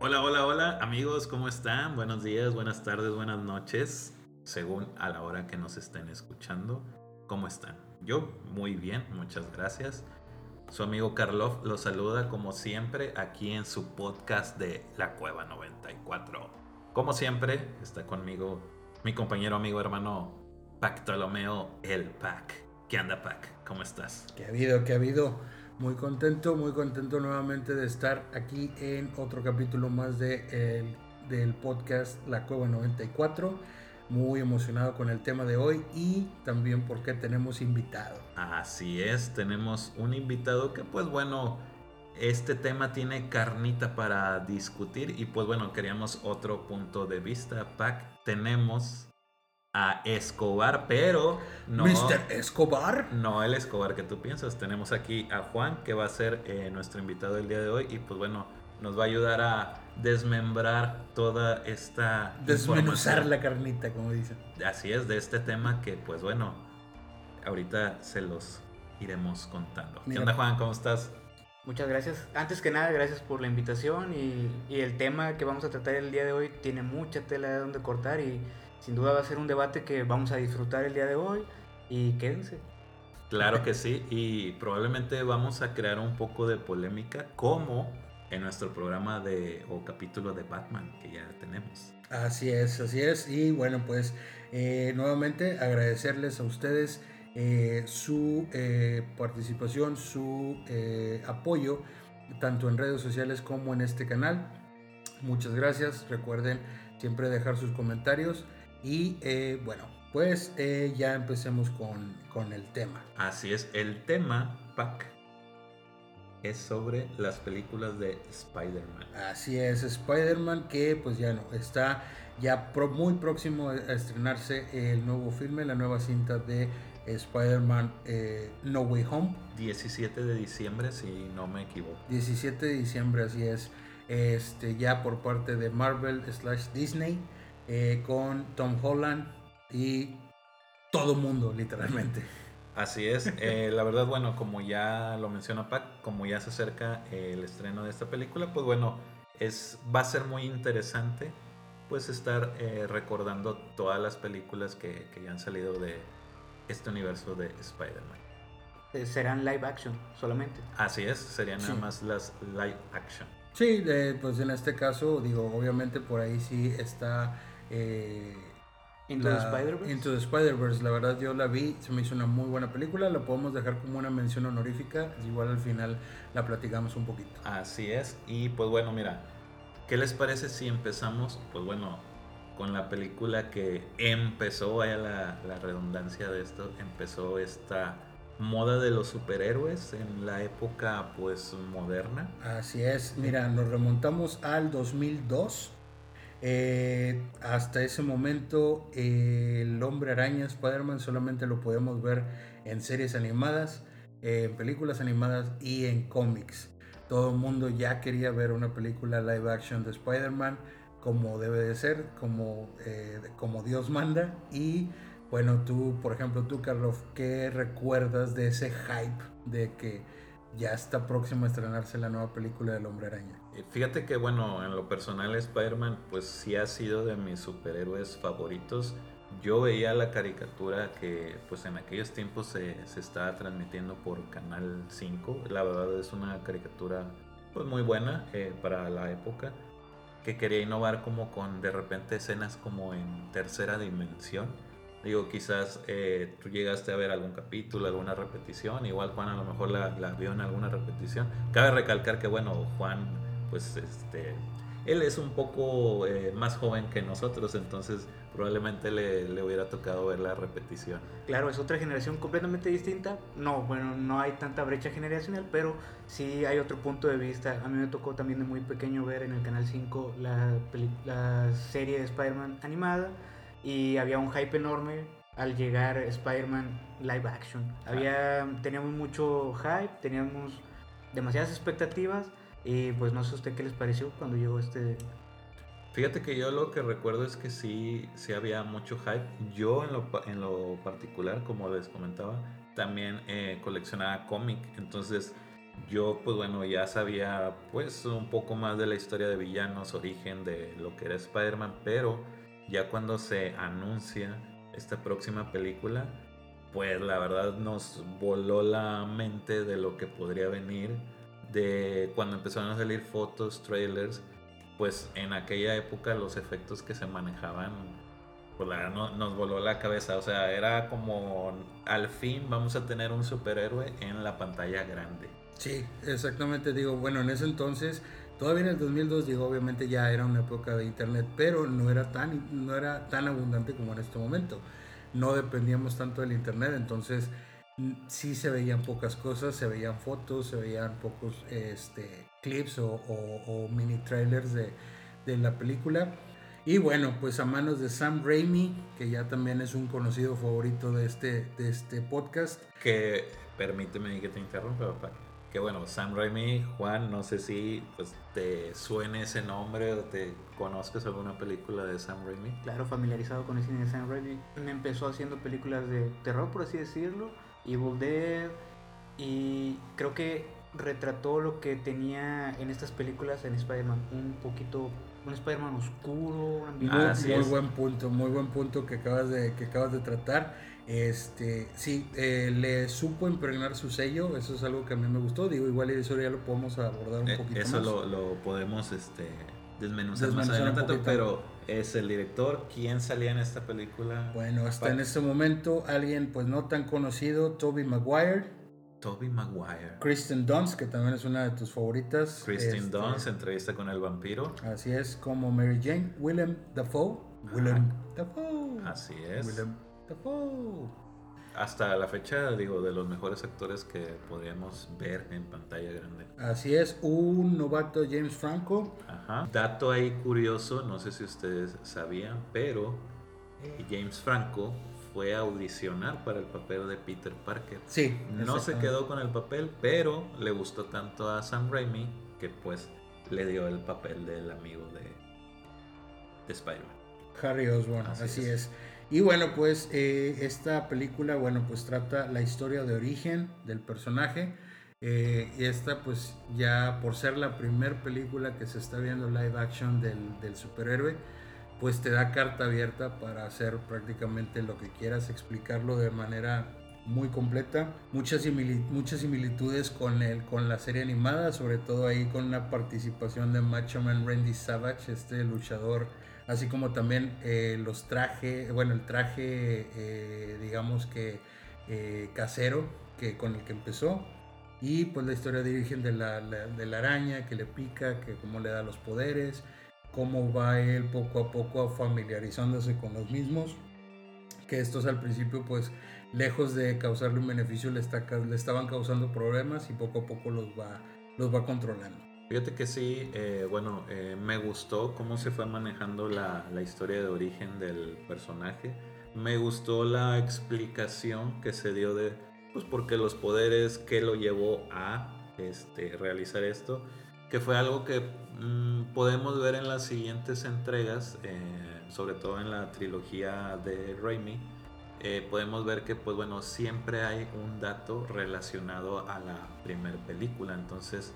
Hola, hola, hola amigos, ¿cómo están? Buenos días, buenas tardes, buenas noches, según a la hora que nos estén escuchando. ¿Cómo están? Yo muy bien, muchas gracias. Su amigo Karloff los saluda como siempre aquí en su podcast de La Cueva 94. Como siempre, está conmigo mi compañero, amigo, hermano Pactolomeo El Pac. ¿Qué anda, Pac? ¿Cómo estás? ¿Qué ha habido? ¿Qué ha habido? Muy contento, muy contento nuevamente de estar aquí en otro capítulo más de del podcast La Cueva 94. Muy emocionado con el tema de hoy y también porque tenemos invitado. Así es, tenemos un invitado que pues bueno, este tema tiene carnita para discutir y pues bueno, queríamos otro punto de vista. Pac, tenemos a Escobar, pero no. Mr. Escobar. No el Escobar que tú piensas. Tenemos aquí a Juan, que va a ser eh, nuestro invitado el día de hoy. Y pues bueno, nos va a ayudar a desmembrar toda esta. Desmenuzar la carnita, como dicen. Así es, de este tema que, pues bueno, ahorita se los iremos contando. ¿Qué onda, Juan? ¿Cómo estás? Muchas gracias. Antes que nada, gracias por la invitación y, y el tema que vamos a tratar el día de hoy tiene mucha tela de donde cortar y sin duda va a ser un debate que vamos a disfrutar el día de hoy y quédense. Claro que sí, y probablemente vamos a crear un poco de polémica como en nuestro programa de o capítulo de Batman que ya tenemos. Así es, así es. Y bueno, pues eh, nuevamente agradecerles a ustedes eh, su eh, participación, su apoyo, tanto en redes sociales como en este canal. Muchas gracias. Recuerden siempre dejar sus comentarios. Y eh, bueno, pues eh, ya empecemos con, con, el tema. Así es, el tema, Pac, es sobre las películas de Spider-Man. Así es, Spider-Man que pues ya no, está ya muy próximo a estrenarse el nuevo filme, la nueva cinta de Spider-Man eh, No Way Home. 17 de diciembre, si no me equivoco. 17 de diciembre, así es. Este, ya por parte de Marvel slash Disney. Eh, con Tom Holland y todo mundo, literalmente. Así es, eh, la verdad, bueno, como ya lo menciona Pac, como ya se acerca el estreno de esta película, pues bueno, es, va a ser muy interesante pues estar eh, recordando todas las películas que, que, ya han salido de este universo de Spider-Man. Serán live action solamente. Así es, serían nada más las live action. Sí, pues en este caso, digo, obviamente por ahí sí está eh, Into the Spider-Verse. Into the Spider-Verse, la verdad yo la vi, se me hizo una muy buena película, la podemos dejar como una mención honorífica, igual al final la platicamos un poquito. Así es, y pues bueno, mira, ¿qué les parece si empezamos, pues bueno, con la película que empezó, vaya la, la redundancia de esto, empezó esta moda de los superhéroes en la época pues moderna. Así es, mira, nos remontamos al 2002 eh, hasta ese momento, el hombre araña Spider-Man solamente lo podemos ver en series animadas, en películas animadas y en cómics. Todo el mundo ya quería ver una película live action de Spider-Man como debe de ser, como, eh, como Dios manda. Y bueno, tú, por ejemplo, tú, Carlos, ¿qué recuerdas de ese hype de que ya está próximo a estrenarse la nueva película del Hombre Araña. Eh, fíjate que bueno, en lo personal Spider-Man pues sí ha sido de mis superhéroes favoritos. Yo veía la caricatura que pues en aquellos tiempos se, se estaba transmitiendo por Canal 5. La verdad es una caricatura pues muy buena eh, para la época. Que quería innovar como con de repente escenas como en tercera dimensión Digo, quizás eh, tú llegaste a ver algún capítulo, alguna repetición, igual Juan a lo mejor la, vio en alguna repetición. Cabe recalcar que, bueno, Juan, pues, este, él es un poco eh, más joven que nosotros, entonces probablemente le, le, hubiera tocado ver la repetición. Claro, es otra generación completamente distinta. No, bueno, no hay tanta brecha generacional, pero sí hay otro punto de vista. A mí me tocó también de muy pequeño ver en el Canal 5 la, la serie de Spider-Man animada y había un hype enorme al llegar Spider-Man live action. Había, teníamos mucho hype, teníamos demasiadas expectativas y pues no sé usted qué les pareció cuando llegó este... Fíjate que yo lo que recuerdo es que sí, sí había mucho hype. Yo en lo, en lo particular, como les comentaba, también eh, coleccionaba cómic. Entonces yo pues bueno ya sabía pues un poco más de la historia de villanos, origen de lo que era Spider-Man, pero ya cuando se anuncia esta próxima película, pues la verdad nos voló la mente de lo que podría venir, de cuando empezaron a salir fotos, trailers, pues en aquella época los efectos que se manejaban, pues la verdad no, nos voló la cabeza, o sea, era como al fin vamos a tener un superhéroe en la pantalla grande. Sí, exactamente, digo, bueno, en ese entonces, todavía en el 2002, digo, obviamente ya era una época de internet, pero no era tan, no era tan abundante como en este momento. No dependíamos tanto del internet, entonces sí se veían pocas cosas, se veían fotos, se veían pocos este, clips o, mini trailers de, de, la película. Y bueno, pues a manos de Sam Raimi, que ya también es un conocido favorito de este, de este podcast. Que permíteme que te interrumpa, papá que bueno, Sam Raimi, Juan, no sé si pues, te suene ese nombre o te conozcas alguna película de Sam Raimi. Claro, familiarizado con el cine de Sam Raimi. Me empezó haciendo películas de terror, por así decirlo, Evil Dead, y creo que retrató lo que tenía en estas películas en Spider-Man, un poquito un Spider-Man oscuro, muy, muy buen punto, muy buen punto que acabas de que acabas de tratar. Este, sí, eh, le supo impregnar su sello, eso es algo que a mí me gustó. Digo, igual eso ya lo podemos abordar un eh, poquito eso más. Eso lo, podemos este, desmenuzar, más adelante, pero es el director. ¿Quién salía en esta película? Bueno, hasta en este momento alguien pues no tan conocido, Toby Maguire. Toby Maguire. Kristen Dunst, que también es una de tus favoritas. Kristen este, Dunst, entrevista con el vampiro. Así es, como Mary Jane. Willem Dafoe. Willem Dafoe. Así es. Willem hasta la fecha, digo, de los mejores actores que podríamos ver en pantalla grande. Así es, un novato James Franco. Ajá. Dato ahí curioso, no sé si ustedes sabían, pero James Franco fue a audicionar para el papel de Peter Parker. Sí. No se quedó con el papel, pero le gustó tanto a Sam Raimi que pues le dio el papel del amigo de, de Spider-Man. Harry Osborn, así, es. Y bueno, pues eh, esta película, bueno, pues trata la historia de origen del personaje. Eh, y esta, pues ya por ser la primera película que se está viendo live action del, superhéroe, pues te da carta abierta para hacer prácticamente lo que quieras, explicarlo de manera muy completa. Muchas, muchas similitudes con, el, con la serie animada, sobre todo ahí con una participación de Macho Man Randy Savage, este luchador así como también eh, los trajes, bueno, el traje, eh, digamos que eh, casero que, con el que empezó, y pues la historia de origen de la, de la araña que le pica, que cómo le da los poderes, cómo va él poco a poco familiarizándose con los mismos, que estos al principio pues lejos de causarle un beneficio le, está, le estaban causando problemas y poco a poco los va, los va controlando. Fíjate que sí, eh, bueno, eh, me gustó cómo se fue manejando la, la, historia de origen del personaje. Me gustó la explicación que se dio de, pues, porque los poderes que lo llevó a este, realizar esto, que fue algo que mm, podemos ver en las siguientes entregas, eh, sobre todo en la trilogía de Raimi. podemos ver que, pues bueno, siempre hay un dato relacionado a la primera película, entonces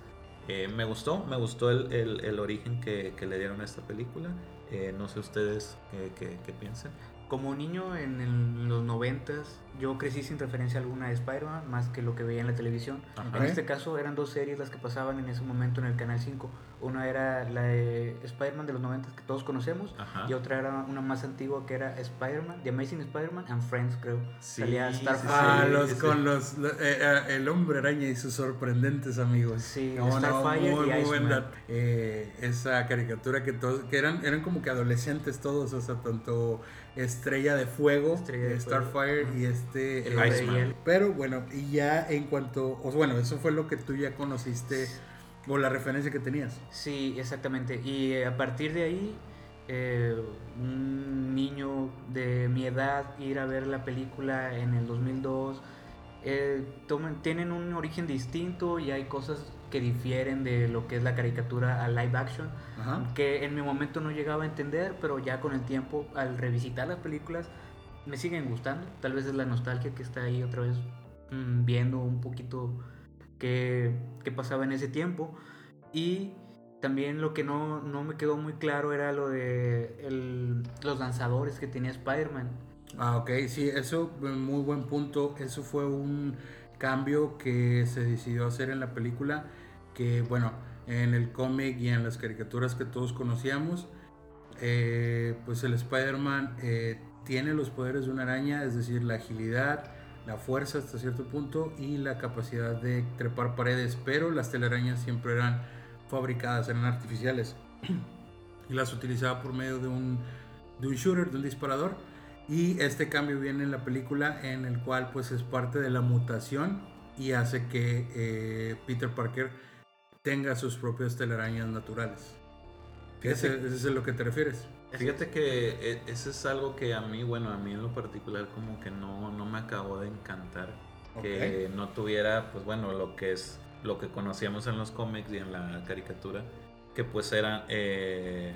eh, me gustó, me gustó el, el, origen que, que, le dieron a esta película. Eh, no sé ustedes qué, qué, piensan. Como niño en, los noventas, yo crecí sin referencia alguna de Spider-Man, más que lo que veía en la televisión. En este caso eran dos series las que pasaban en ese momento en el Canal 5. Una era la de Spider-Man de los 90 que todos conocemos y otra era una más antigua que era Spider-Man, The Amazing Spider-Man and Friends, creo. Salía Starfire. ah, los, con los, eh, eh, el hombre araña y sus sorprendentes amigos. Sí, Starfire y Iceman. Eh, esa caricatura que todos, que eran, eran como que adolescentes todos, o sea, tanto Estrella de Fuego, Starfire y este Iceman. Pero bueno, y ya en cuanto, o bueno, eso fue lo que tú ya conociste o la referencia que tenías. Sí, exactamente. Y eh, a partir de ahí, eh, un niño de mi edad ir a ver la película en el 2002, eh, tienen un origen distinto y hay cosas que difieren de lo que es la caricatura a live action, que en mi momento no llegaba a entender, pero ya con el tiempo, al revisitar las películas, me siguen gustando. Tal vez es la nostalgia que está ahí otra vez mm, viendo un poquito qué, qué pasaba en ese tiempo. Y también lo que no, no me quedó muy claro era lo de el, los lanzadores que tenía Spider-Man. Ah, ok, sí, eso, muy buen punto. Eso fue un cambio que se decidió hacer en la película, que bueno, en el cómic y en las caricaturas que todos conocíamos, eh, pues el Spider-Man eh, tiene los poderes de una araña, es decir, la agilidad, la fuerza hasta cierto punto y la capacidad de trepar paredes, pero las telarañas siempre eran fabricadas, eran artificiales. y las utilizaba por medio de un, de un shooter, de un disparador. Y este cambio viene en la película en el cual pues es parte de la mutación y hace que eh, Peter Parker tenga sus propias telarañas naturales. Ese, es a lo que te refieres. Fíjate que e, eso es algo que a mí, bueno, a mí en lo particular como que no, no me acabó de encantar. Que no tuviera, pues bueno, lo que es lo que conocíamos en los cómics y en la caricatura, que pues era eh,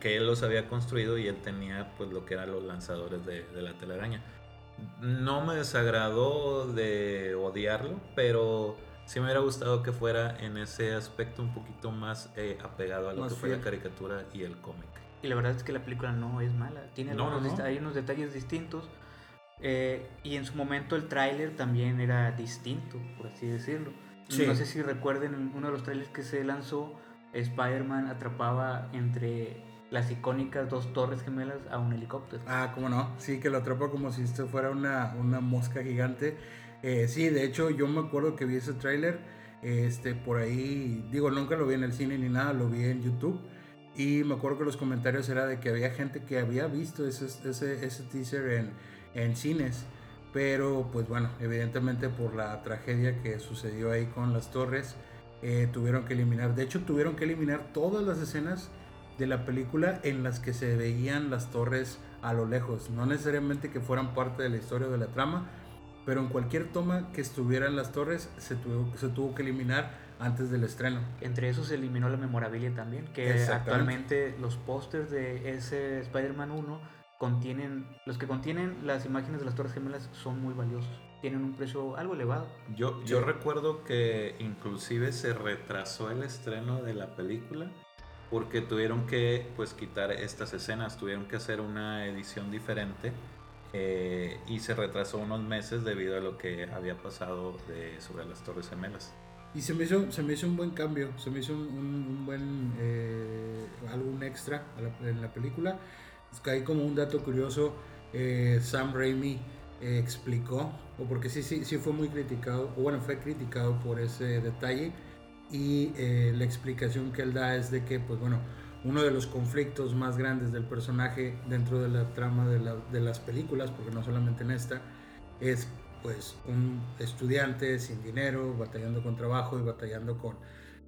que él los había construido y él tenía pues lo que eran los lanzadores de, la telaraña. No me desagradó de odiarlo, pero sí me hubiera gustado que fuera en ese aspecto un poquito más eh, apegado a lo que fue la caricatura y el cómic. Y la verdad es que la película no es mala, tiene hay unos detalles distintos. Eh, y en su momento el tráiler también era distinto, por así decirlo. No sé si recuerden uno de los trailers que se lanzó, Spider-Man atrapaba entre las icónicas dos torres gemelas a un helicóptero. Ah, cómo no, sí, que lo atrapa como si esto fuera una, una mosca gigante. Eh, sí, de hecho yo me acuerdo que vi ese tráiler, este, por ahí, digo, nunca lo vi en el cine ni nada, lo vi en YouTube. Y me acuerdo que los comentarios era de que había gente que había visto ese, ese, ese teaser en, en cines pero pues bueno, evidentemente por la tragedia que sucedió ahí con las torres, eh, tuvieron que eliminar, de hecho tuvieron que eliminar todas las escenas de la película en las que se veían las torres a lo lejos, no necesariamente que fueran parte de la historia de la trama, pero en cualquier toma que estuvieran las torres se tuvo, se tuvo que eliminar antes del estreno. Entre eso se eliminó la memorabilia también, que actualmente los pósters de ese Spider-Man 1 contienen, los que contienen las imágenes de las Torres Gemelas son muy valiosos. Tienen un precio algo elevado. Yo, yo recuerdo que inclusive se retrasó el estreno de la película porque tuvieron que pues quitar estas escenas, tuvieron que hacer una edición diferente eh, y se retrasó unos meses debido a lo que había pasado de, sobre las Torres Gemelas. Y se me hizo, se me hizo un buen cambio, se me hizo un, buen, eh, algún extra en la película hay como un dato curioso, eh, Sam Raimi eh, explicó, o porque sí, sí, sí fue muy criticado, o bueno, fue criticado por ese detalle, y eh, la explicación que él da es de que, pues bueno, uno de los conflictos más grandes del personaje dentro de la trama de, la, de las películas, porque no solamente en esta, es pues un estudiante sin dinero, batallando con trabajo y batallando con,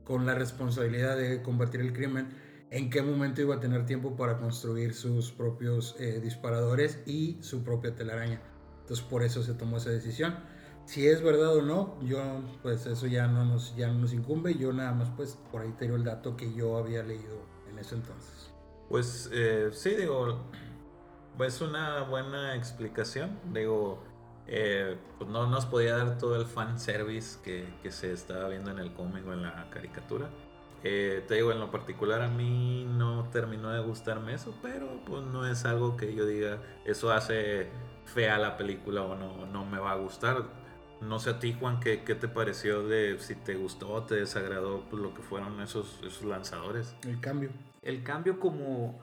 con la responsabilidad de combatir el crimen en qué momento iba a tener tiempo para construir sus propios eh, disparadores y su propia telaraña. Entonces por eso se tomó esa decisión. Si es verdad o no, yo pues eso ya no nos, ya no nos incumbe. Yo nada más pues por ahí tengo el dato que yo había leído en ese entonces. Pues eh, sí, digo, pues una buena explicación. Digo, eh, pues no nos podía dar todo el fan service que, que se estaba viendo en el cómic o en la caricatura eh, te digo, en lo particular a mí no terminó de gustarme eso, pero pues no es algo que yo diga, eso hace fea la película o no, no me va a gustar. No sé a ti, Juan, ¿qué, qué te pareció de si te gustó o te desagradó pues, lo que fueron esos, esos lanzadores? El cambio. El cambio como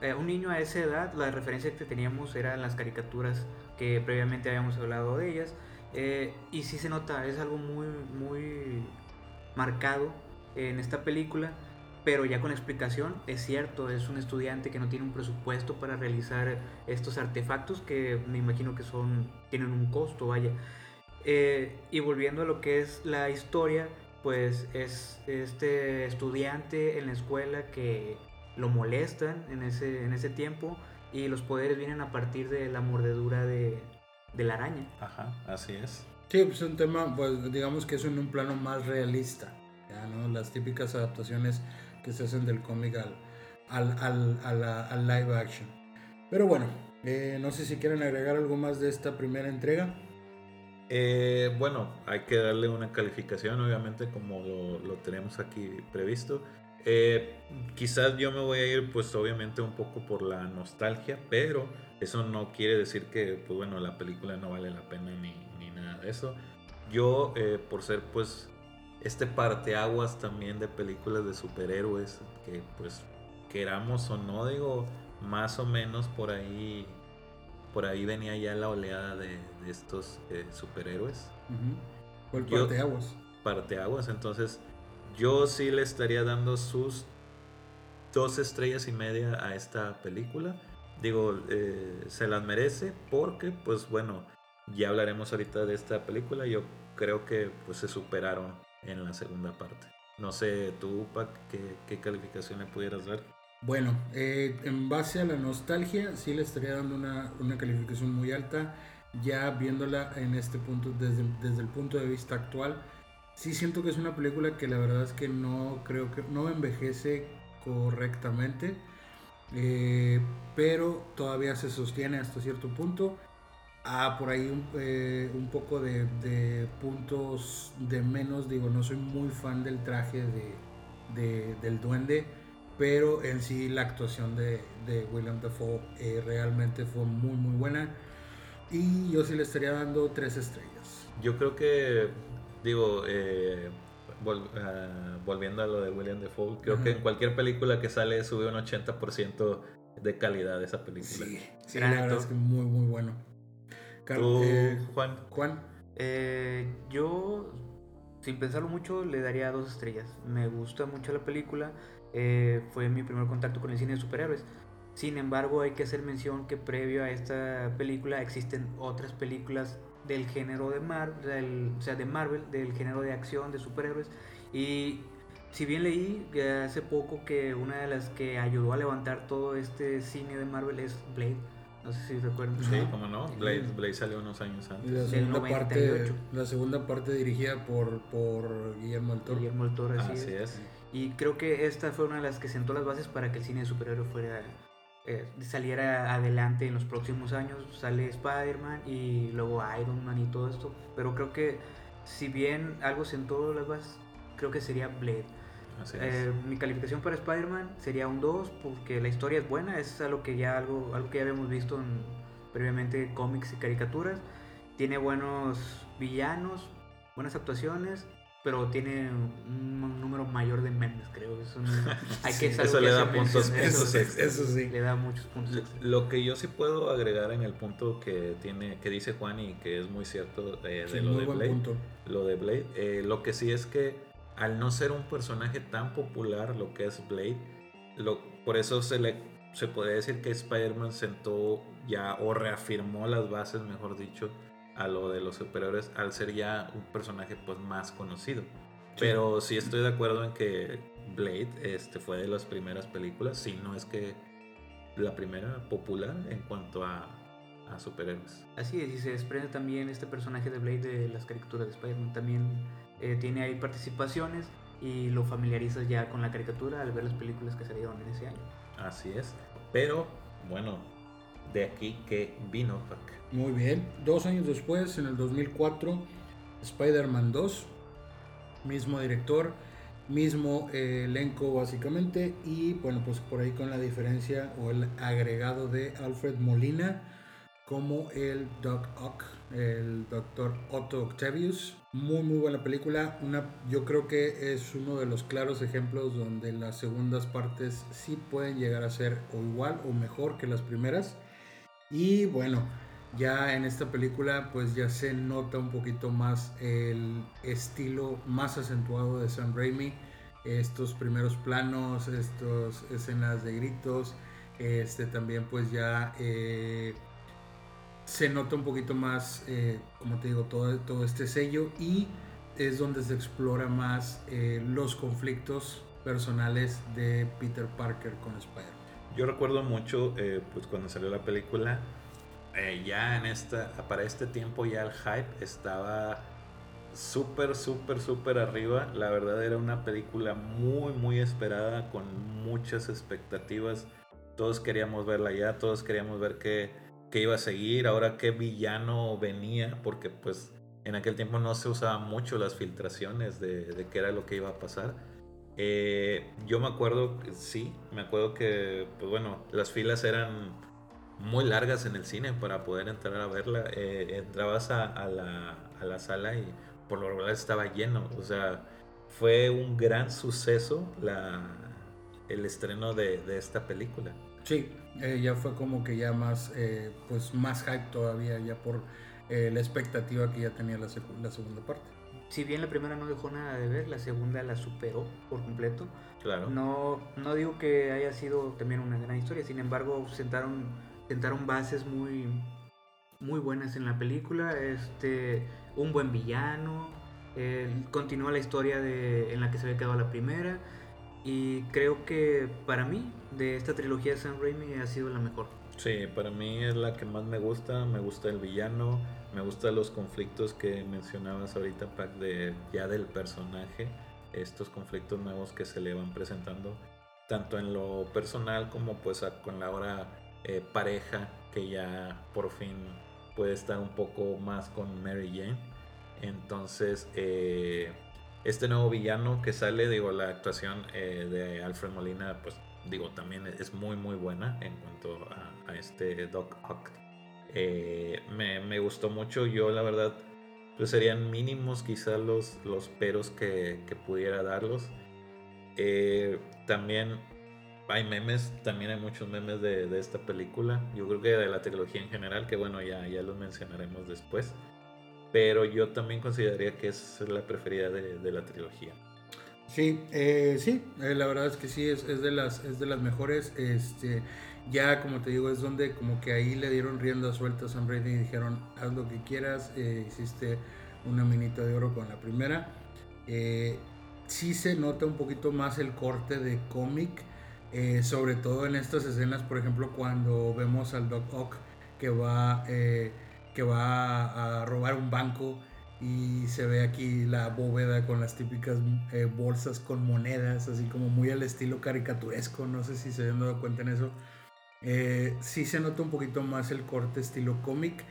eh, un niño a esa edad, la referencia que teníamos eran las caricaturas que previamente habíamos hablado de ellas. Eh, y sí se nota, es algo muy, muy marcado en esta película, pero ya con explicación, es cierto, es un estudiante que no tiene un presupuesto para realizar estos artefactos que me imagino que son, tienen un costo, vaya. Eh, y volviendo a lo que es la historia, pues es este estudiante en la escuela que lo molestan en ese, en ese tiempo y los poderes vienen a partir de la mordedura de, de la araña. Ajá, así es. Sí, pues un tema, pues digamos que es en un plano más realista. Las típicas adaptaciones que se hacen del cómic al, al, live action. Pero bueno, eh, no sé si quieren agregar algo más de esta primera entrega. Eh, bueno, hay que darle una calificación, obviamente, como lo, tenemos aquí previsto. Eh, quizás yo me voy a ir, pues obviamente, un poco por la nostalgia, pero eso no quiere decir que, pues bueno, la película no vale la pena ni, ni nada de eso. Yo, eh, por ser, pues, este parteaguas también de películas de superhéroes, que pues queramos o no, digo, más o menos por ahí por ahí venía ya la oleada de, estos eh, superhéroes. Por parteaguas. Parteaguas, entonces yo sí le estaría dando sus dos estrellas y media a esta película. Digo, eh, se las merece porque, pues bueno, ya hablaremos ahorita de esta película. Yo creo que pues se superaron en la segunda parte. No sé, tú, Pac, ¿qué, qué calificación le pudieras dar? Bueno, eh, en base a la nostalgia, sí le estaría dando una, calificación muy alta. Ya viéndola en este punto, desde, desde, el punto de vista actual, sí siento que es una película que la verdad es que no creo que no envejece correctamente. Eh, pero todavía se sostiene hasta cierto punto. Ah, por ahí un, eh, poco de, de, puntos de menos. Digo, no soy muy fan del traje de, del duende pero en sí la actuación de, de William Dafoe eh, realmente fue muy muy buena y yo sí le estaría dando tres estrellas. Yo creo que, digo, eh, ah, volviendo a lo de William Dafoe, creo que en cualquier película que sale sube un 80% de calidad esa película. Sí, sí la verdad es que muy muy bueno. ¿Tú, eh, Juan? Juan. yo, sin pensarlo mucho, le daría dos estrellas. Me gusta mucho la película. Eh, fue mi primer contacto con el cine de superhéroes. Sin embargo, hay que hacer mención que previo a esta película existen otras películas del género de Marvel, o sea, de Marvel, del género de acción, de superhéroes. Y si bien leí hace poco que una de las que ayudó a levantar todo este cine de Marvel es Blade. No sé si recuerdan. Sí, cómo no. Blade, Blade salió unos años antes. La segunda, parte, la segunda parte dirigida por, por Guillermo del Toro. Guillermo del Toro, así, es. Y creo que esta fue una de las que sentó las bases para que el cine de superhéroe fuera, eh, saliera adelante en los próximos años. Sale Spider-Man y luego Iron Man y todo esto. Pero creo que si bien algo sentó las bases, creo que sería Blade. Eh, mi calificación para Spider-Man sería un 2 porque la historia es buena, es algo que ya, algo, algo que ya habíamos visto en, previamente cómics y caricaturas. Tiene buenos villanos, buenas actuaciones pero tiene un número mayor de memes, creo. Eso, hay que eso le da puntos, eso, sí. Le da muchos puntos Lo que yo sí puedo agregar en el punto que tiene que dice Juan y que es muy cierto eh, de lo, de Blade, lo de Blade, eh, lo que sí es que al no ser un personaje tan popular lo que es Blade, lo, por eso se le se puede decir que Spider-Man sentó ya o reafirmó las bases, mejor dicho, a lo de los superhéroes al ser ya un personaje pues más conocido. Pero sí estoy de acuerdo en que Blade este, fue de las primeras películas, si no es que la primera popular en cuanto a, a superhéroes. Así es, y se desprende también este personaje de Blade de las caricaturas de Spider-Man. También eh, tiene ahí participaciones y lo familiarizas ya con la caricatura al ver las películas que salieron en ese año. Así es. Pero, bueno, de aquí que vino Pac. Muy bien. Dos años después, en el 2004, Spider-Man 2. Mismo director, mismo eh, elenco básicamente. Y bueno, pues por ahí con la diferencia o el agregado de Alfred Molina como el Doc Ock, el doctor Otto Octavius. Muy muy buena película. Una, yo creo que es uno de los claros ejemplos donde las segundas partes sí pueden llegar a ser o igual o mejor que las primeras. Y bueno, ya en esta película pues ya se nota un poquito más el estilo más acentuado de Sam Raimi. Estos primeros planos, estas escenas de gritos, este también pues ya eh, se nota un poquito más, eh, como te digo, todo, todo este sello y es donde se explora más eh, los conflictos personales de Peter Parker con Spider-Man. Yo recuerdo mucho pues cuando salió la película eh, ya en esta, para este tiempo ya el hype estaba súper, súper, súper arriba. La verdad era una película muy, muy esperada, con muchas expectativas. Todos queríamos verla ya, todos queríamos ver qué, qué iba a seguir, ahora qué villano venía, porque pues en aquel tiempo no se usaban mucho las filtraciones de, de qué era lo que iba a pasar. Eh, yo me acuerdo, sí, me acuerdo que, pues bueno, las filas eran muy largas en el cine para poder entrar a verla. Eh, entrabas a, la, a, la, sala y por lo regular estaba lleno. O sea, fue un gran suceso la, el estreno de, esta película. Sí, eh, ya fue como que ya más, eh, pues más hype todavía, ya por la expectativa que ya tenía la, segunda parte. Si bien la primera no dejó nada de ver, la segunda la superó por completo. Claro. No, no digo que haya sido también una gran historia, sin embargo, sentaron, sentaron bases muy, muy buenas en la película. Este, un buen villano, continúa la historia de, en la que se había quedado la primera. Y creo que para mí, de esta trilogía de Sam Raimi, ha sido la mejor. Sí, para mí es la que más me gusta. Me gusta el villano, me gustan los conflictos que mencionabas ahorita, Pac, ya del personaje. Estos conflictos nuevos que se le van presentando, tanto en lo personal como pues con la ahora eh, pareja que ya por fin puede estar un poco más con Mary Jane. Entonces, eh, este nuevo villano que sale, digo, la actuación eh, de Alfred Molina, pues digo, también es muy, muy buena en cuanto a, a este Doc Ock. Eh, me, me, gustó mucho, yo la verdad, pues serían mínimos quizás los, los peros que, que pudiera darlos. Eh, también hay memes, también hay muchos memes de, de, esta película, yo creo que de la trilogía en general, que bueno, ya, ya los mencionaremos después pero yo también consideraría que es la preferida de, de la trilogía. Sí, eh, sí, la verdad es que sí, es, es, de las, es de las mejores. Este, ya, como te digo, es donde como que ahí le dieron rienda suelta a Sam Raimi y dijeron, haz lo que quieras, eh, hiciste una minita de oro con la primera. Eh, sí se nota un poquito más el corte de cómic, eh, sobre todo en estas escenas, por ejemplo, cuando vemos al Doc Ock que va que va a robar un banco y se ve aquí la bóveda con las típicas eh, bolsas con monedas, así como muy al estilo caricaturesco, no sé si se han dado cuenta en eso. Eh, sí se nota un poquito más el corte estilo cómic,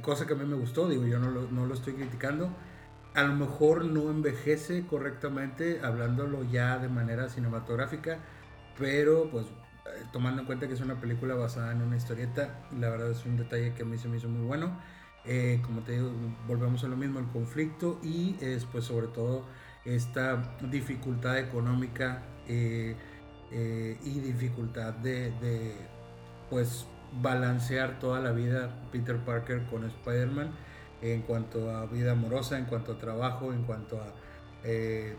cosa que a mí me gustó, digo, yo no lo, no lo estoy criticando. A lo mejor no envejece correctamente, hablándolo ya de manera cinematográfica, pero pues tomando en cuenta que es una película basada en una historieta, la verdad es un detalle que a mí se me hizo muy bueno. Eh, como te digo, volvemos a lo mismo, el conflicto y es pues sobre todo esta dificultad económica eh, eh, y dificultad de, de, pues balancear toda la vida Peter Parker con Spider-Man en cuanto a vida amorosa, en cuanto a trabajo, en cuanto a eh,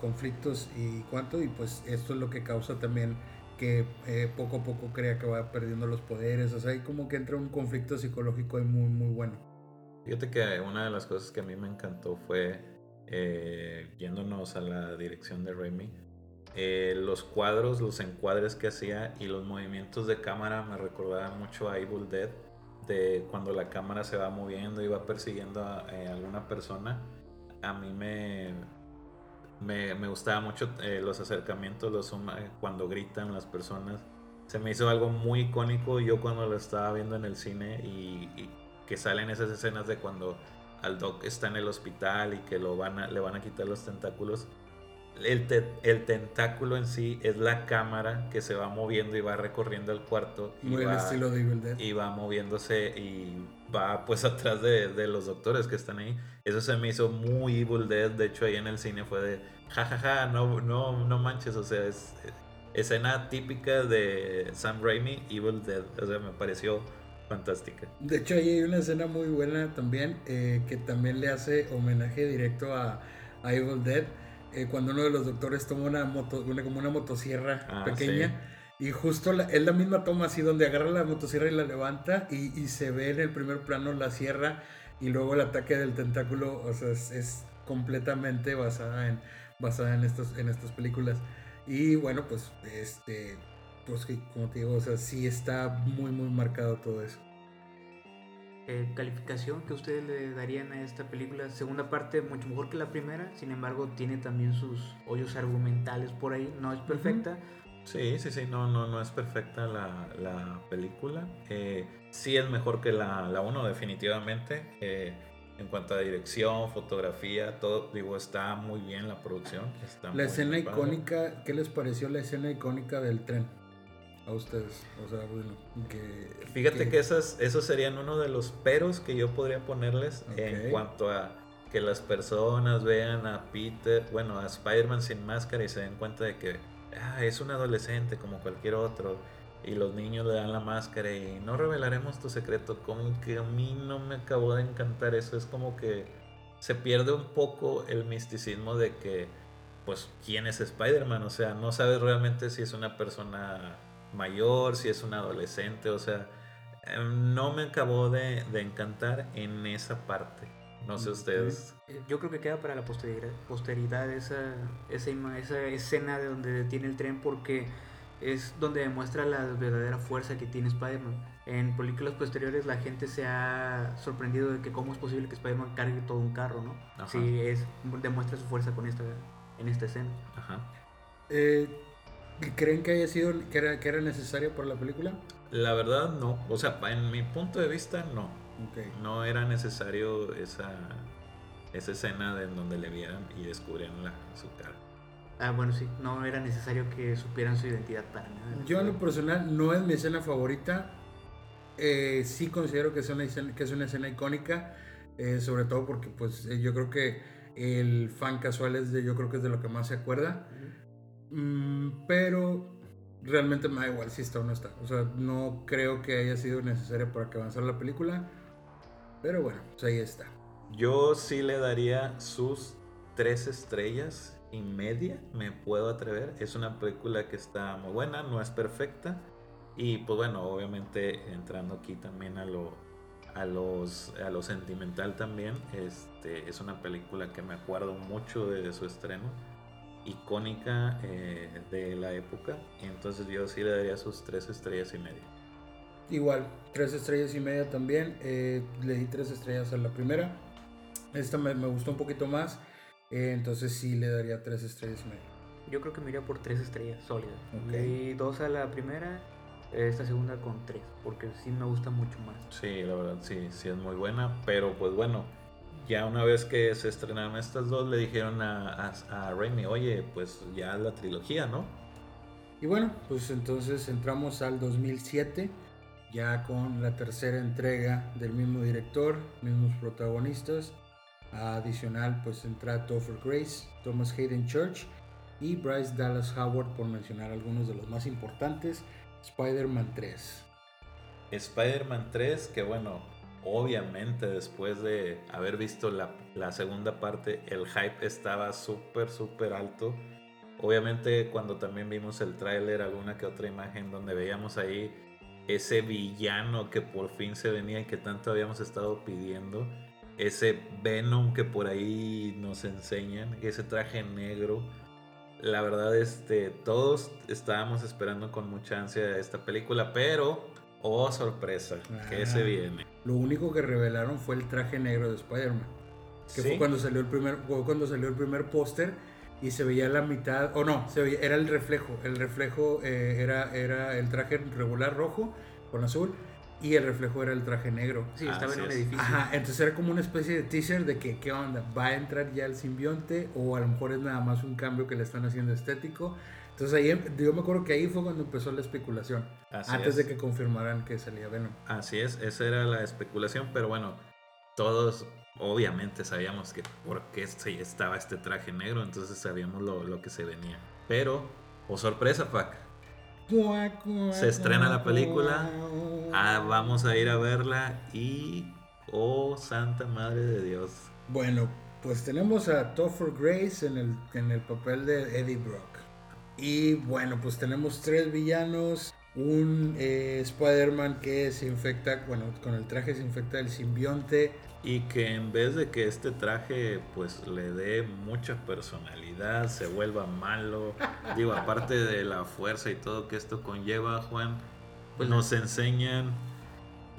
conflictos y cuanto y pues esto es lo que causa también que eh, poco a poco crea que va perdiendo los poderes. O sea, hay como que entra un conflicto psicológico ahí muy, muy bueno. Fíjate que una de las cosas que a mí me encantó fue, eh, yéndonos a la dirección de Raimi, eh, los cuadros, los encuadres que hacía y los movimientos de cámara me recordaban mucho a Evil Dead, de cuando la cámara se va moviendo y va persiguiendo a eh, alguna persona. A mí me, me, me gustaba mucho eh, los acercamientos, los cuando gritan las personas. Se me hizo algo muy icónico yo cuando lo estaba viendo en el cine y, y que salen esas escenas de cuando al Doc está en el hospital y que lo van a, le van a quitar los tentáculos. El, te, el, tentáculo en sí es la cámara que se va moviendo y va recorriendo el cuarto. Y Muy va, el estilo de Evil Dead. Y va moviéndose y va pues atrás de, de, los doctores que están ahí. Eso se me hizo muy Evil Dead. De hecho, ahí en el cine fue de jajaja, ja, ja, no, no, no manches. O sea, es escena típica de Sam Raimi, Evil Dead. O sea, me pareció fantástica. De hecho, ahí hay una escena muy buena también eh, que también le hace homenaje directo a, a Evil Dead. Eh, cuando uno de los doctores toma una moto, una, como una motosierra ah, pequeña. Sí. Y justo la, es la misma toma así donde agarra la motosierra y la levanta y, y, se ve en el primer plano la sierra y luego el ataque del tentáculo, o sea, es, es completamente basada en, basada en, estos, en estas películas. Y bueno, pues, este, pues como te digo, o sea, sí está muy, muy marcado todo eso. Eh, calificación que ustedes le darían a esta película. Segunda parte, mucho mejor que la primera, sin embargo, tiene también sus hoyos argumentales por ahí. No es perfecta. Uh -huh. Sí, sí, sí, no, no, no es perfecta la, la película. Eh, sí es mejor que la 1, definitivamente. Eh, en cuanto a dirección, fotografía, todo, digo, está muy bien la producción. la escena icónica, ¿qué les pareció la escena icónica del tren? A ustedes, o sea, bueno, que... Fíjate que, esas, esos serían uno de los peros que yo podría ponerles en cuanto a que las personas vean a Peter, bueno, a Spider-Man sin máscara y se den cuenta de que ah, es un adolescente como cualquier otro y los niños le dan la máscara y no revelaremos tu secreto. Como que a mí no me acabó de encantar eso. Es como que se pierde un poco el misticismo de que, pues, ¿quién es Spider-Man? O sea, no sabes realmente si es una persona mayor, si es un adolescente. O sea, em, no me acabó de, encantar en esa parte. No sé ustedes. Yo creo que queda para la posteridad, posteridad esa, esa, esa escena de donde detiene el tren porque es donde demuestra la verdadera fuerza que tiene Spider-Man. En películas posteriores la gente se ha sorprendido de que cómo es posible que Spider-Man cargue todo un carro, ¿no? Sí, es, demuestra su fuerza con esta, en esta escena. Ajá. Eh, ¿Creen que haya sido, que era, que era necesario por la película? La verdad no, o sea, en mi punto de vista no. No era necesario esa, esa escena de donde le vieran y descubrieran la, su cara. Ah, bueno, sí, no era necesario que supieran su identidad para nada. Yo en lo personal no es mi escena favorita. Eh, sí considero que es una escena, que es una escena icónica, eh, sobre todo porque pues eh, yo creo que el fan casual es de, yo creo que es de lo que más se acuerda. Mm, pero realmente me da igual si está o no está. O sea, no creo que haya sido necesario para que avanzara la película. Pero bueno, pues ahí está. Yo sí le daría sus tres estrellas y media, me puedo atrever. Es una película que está muy buena, no es perfecta. Y pues bueno, obviamente entrando aquí también a lo, a los, a lo sentimental también, este, es una película que me acuerdo mucho de su estreno, icónica eh, de la época. Y entonces yo sí le daría sus tres estrellas y media. Igual, tres estrellas y media también. Eh, le di tres estrellas a la primera. Esta me, me gustó un poquito más. Eh, entonces sí le daría tres estrellas y media. Yo creo que me iría por tres estrellas sólidas. Le di dos a la primera, esta segunda con tres, porque sí me gusta mucho más. Sí, la verdad, sí, sí es muy buena. Pero pues bueno, ya una vez que se estrenaron estas dos, le dijeron a, a, a Raimi, oye, pues ya la trilogía, ¿no? Y bueno, pues entonces entramos al 2007, ya con la tercera entrega del mismo director, mismos protagonistas. Adicional, pues entra Topher Grace, Thomas Hayden Church y Bryce Dallas Howard, por mencionar algunos de los más importantes. Spider-Man 3. Spider-Man 3, que bueno, obviamente después de haber visto la, la segunda parte, el hype estaba súper, súper alto. Obviamente cuando también vimos el tráiler, alguna que otra imagen donde veíamos ahí ese villano que por fin se venía y que tanto habíamos estado pidiendo ese Venom que por ahí nos enseñan, ese traje negro. La verdad, este, todos estábamos esperando con mucha ansia esta película, pero, oh sorpresa, que se viene. Lo único que revelaron fue el traje negro de Spider-Man. Que fue cuando salió el primer, cuando salió el primer póster y se veía la mitad, o no, se veía, era el reflejo. El reflejo eh, era, era el traje regular rojo con azul y el reflejo era el traje negro. Sí, estaba en un edificio. Ajá, entonces era como una especie de teaser de que, ¿qué onda? ¿Va a entrar ya el simbionte o a lo mejor es nada más un cambio que le están haciendo estético? Entonces ahí, em, yo me acuerdo que ahí fue cuando empezó la especulación, antes de que confirmaran que salía Venom. Así es, esa era la especulación, pero bueno, todos obviamente sabíamos que por qué estaba este traje negro, entonces sabíamos lo, lo que se venía. Pero, o oh sorpresa, Pac, se estrena la película. Ah, vamos a ir a verla y. Oh, Santa Madre de Dios. Bueno, pues tenemos a Topher Grace en el, en el papel de Eddie Brock. Y bueno, pues tenemos tres villanos. Un eh, Spider-Man que se infecta, bueno, con el traje se infecta el simbionte y que en vez de que este traje pues le dé mucha personalidad, se vuelva malo, digo, aparte de la fuerza y todo que esto conlleva, Juan, pues nos enseñan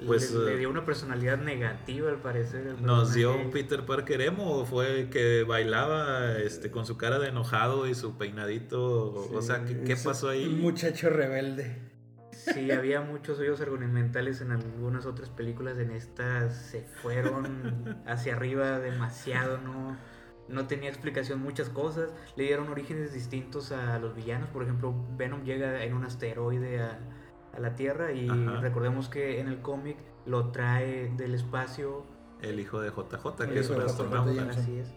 pues le, dio una personalidad negativa al parecer. Nos dio un Peter Parker emo, fue que bailaba este con su cara de enojado y su peinadito, o sea, ¿qué, pasó ahí? Un muchacho rebelde. Sí, había muchos hoyos argumentales en algunas otras películas. En esta se fueron hacia arriba demasiado, ¿no? No tenía explicación muchas cosas. Le dieron orígenes distintos a los villanos. Por ejemplo, Venom llega en un asteroide a, la Tierra y recordemos que en el cómic lo trae del espacio. El hijo de JJ, que es un astronauta. Así es.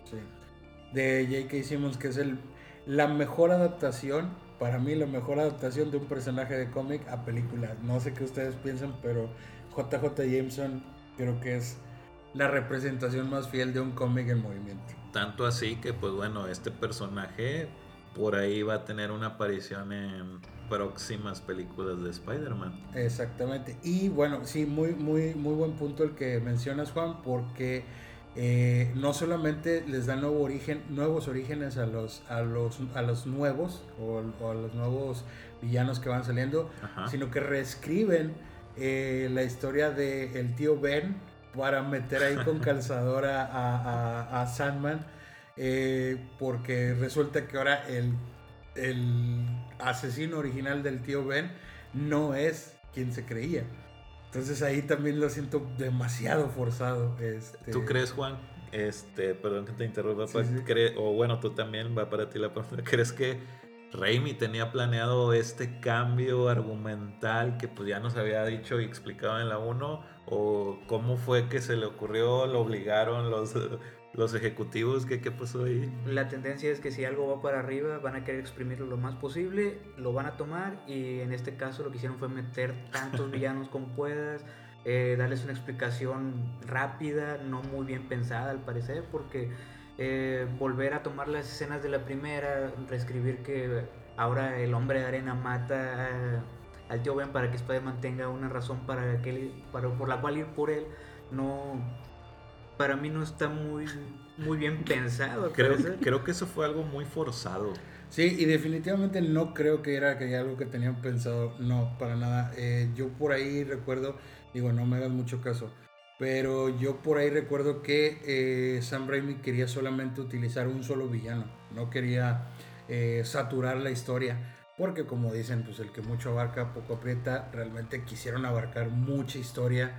De J.K. Simmons, que es el, la mejor adaptación para mí la mejor adaptación de un personaje de cómic a película. No sé qué ustedes piensan, pero JJ Jameson creo que es la representación más fiel de un cómic en movimiento. Tanto así que, pues bueno, este personaje por ahí va a tener una aparición en próximas películas de Spider-Man. Exactamente. Y bueno, sí, muy, muy, muy buen punto el que mencionas, Juan, porque eh, no solamente les da nuevo origen, nuevos orígenes a los, a los, a los nuevos o, a los nuevos villanos que van saliendo, sino que reescriben eh, la historia del el tío Ben para meter ahí con calzadora a, a, Sandman, eh, porque resulta que ahora el, el asesino original del tío Ben no es quien se creía. Entonces ahí también lo siento demasiado forzado. Este... ¿Tú crees, Juan? Este, perdón que te interrumpa, o bueno, tú también va para ti la pregunta. ¿Crees que Raimi tenía planeado este cambio argumental que pues ya nos había dicho y explicado en la 1? ¿O cómo fue que se le ocurrió? ¿Lo obligaron los, los ejecutivos? ¿Qué, ¿Qué pasó ahí? La tendencia es que si algo va para arriba van a querer exprimirlo lo más posible, lo van a tomar y en este caso lo que hicieron fue meter tantos villanos como puedas, eh, darles una explicación rápida, no muy bien pensada al parecer, porque eh, volver a tomar las escenas de la primera, reescribir que ahora el hombre de arena mata al tío Ben para que Spider-Man tenga una razón para que para, por la cual ir por él, no para mí no está muy, muy bien pensado. Creo, creo que eso fue algo muy forzado. Sí, y definitivamente no creo que era que algo que tenían pensado, no, para nada. Eh, yo por ahí recuerdo, digo, no me hagas mucho caso, pero yo por ahí recuerdo que eh, Sam Raimi quería solamente utilizar un solo villano, no quería eh, saturar la historia, porque como dicen, pues el que mucho abarca, poco aprieta, realmente quisieron abarcar mucha historia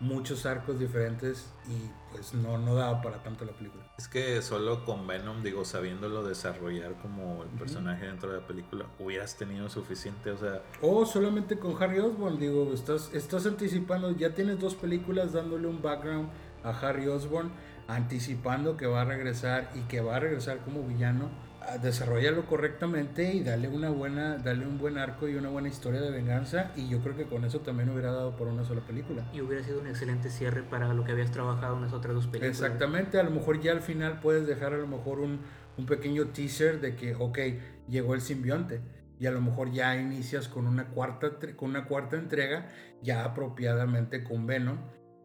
muchos arcos diferentes y pues no, no daba para tanto la película. Es que solo con Venom, digo, sabiéndolo desarrollar como el personaje dentro de la película, hubieras tenido suficiente, o sea... O solamente con Harry Osborn, digo, estás, estás anticipando, ya tienes dos películas dándole un background a Harry Osborn, anticipando que va a regresar y que va a regresar como villano desarrollarlo correctamente y darle una buena, darle un buen arco y una buena historia de venganza y yo creo que con eso también hubiera dado por una sola película. Y hubiera sido un excelente cierre para lo que habías trabajado en las otras dos películas. Exactamente, a lo mejor ya al final puedes dejar a lo mejor un, un pequeño teaser de que, ok, llegó el simbionte y a lo mejor ya inicias con una cuarta, con una cuarta entrega ya apropiadamente con Venom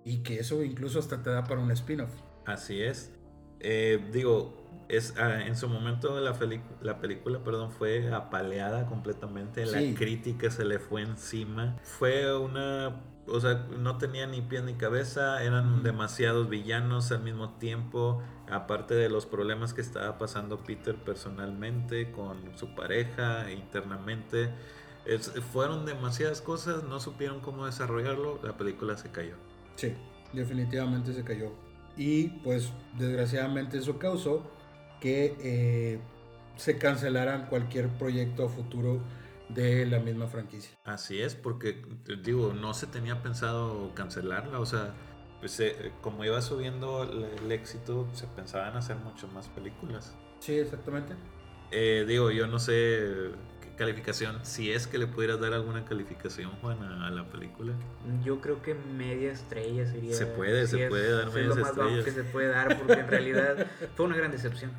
y que eso incluso hasta te da para un spin-off. Así es. Eh, digo, es, ah, en su momento la, la película perdón, fue apaleada completamente, la crítica se le fue encima. Fue una, o sea, no tenía ni pie ni cabeza, eran demasiados villanos al mismo tiempo, aparte de los problemas que estaba pasando Peter personalmente con su pareja internamente. fueron demasiadas cosas, no supieron cómo desarrollarlo, la película se cayó. Sí, definitivamente se cayó. Y pues desgraciadamente eso causó que eh, se cancelaran cualquier proyecto a futuro de la misma franquicia. Así es, porque digo, no se tenía pensado cancelarla, o sea, pues, eh, como iba subiendo el, éxito, se pensaban hacer mucho más películas. Sí, exactamente. Eh, digo, yo no sé calificación, si es que le pudieras dar alguna calificación, Juan, a, la película. Yo creo que media estrella sería. Se puede, se puede dar media estrella. Es lo más que se puede dar, porque en realidad fue una gran decepción.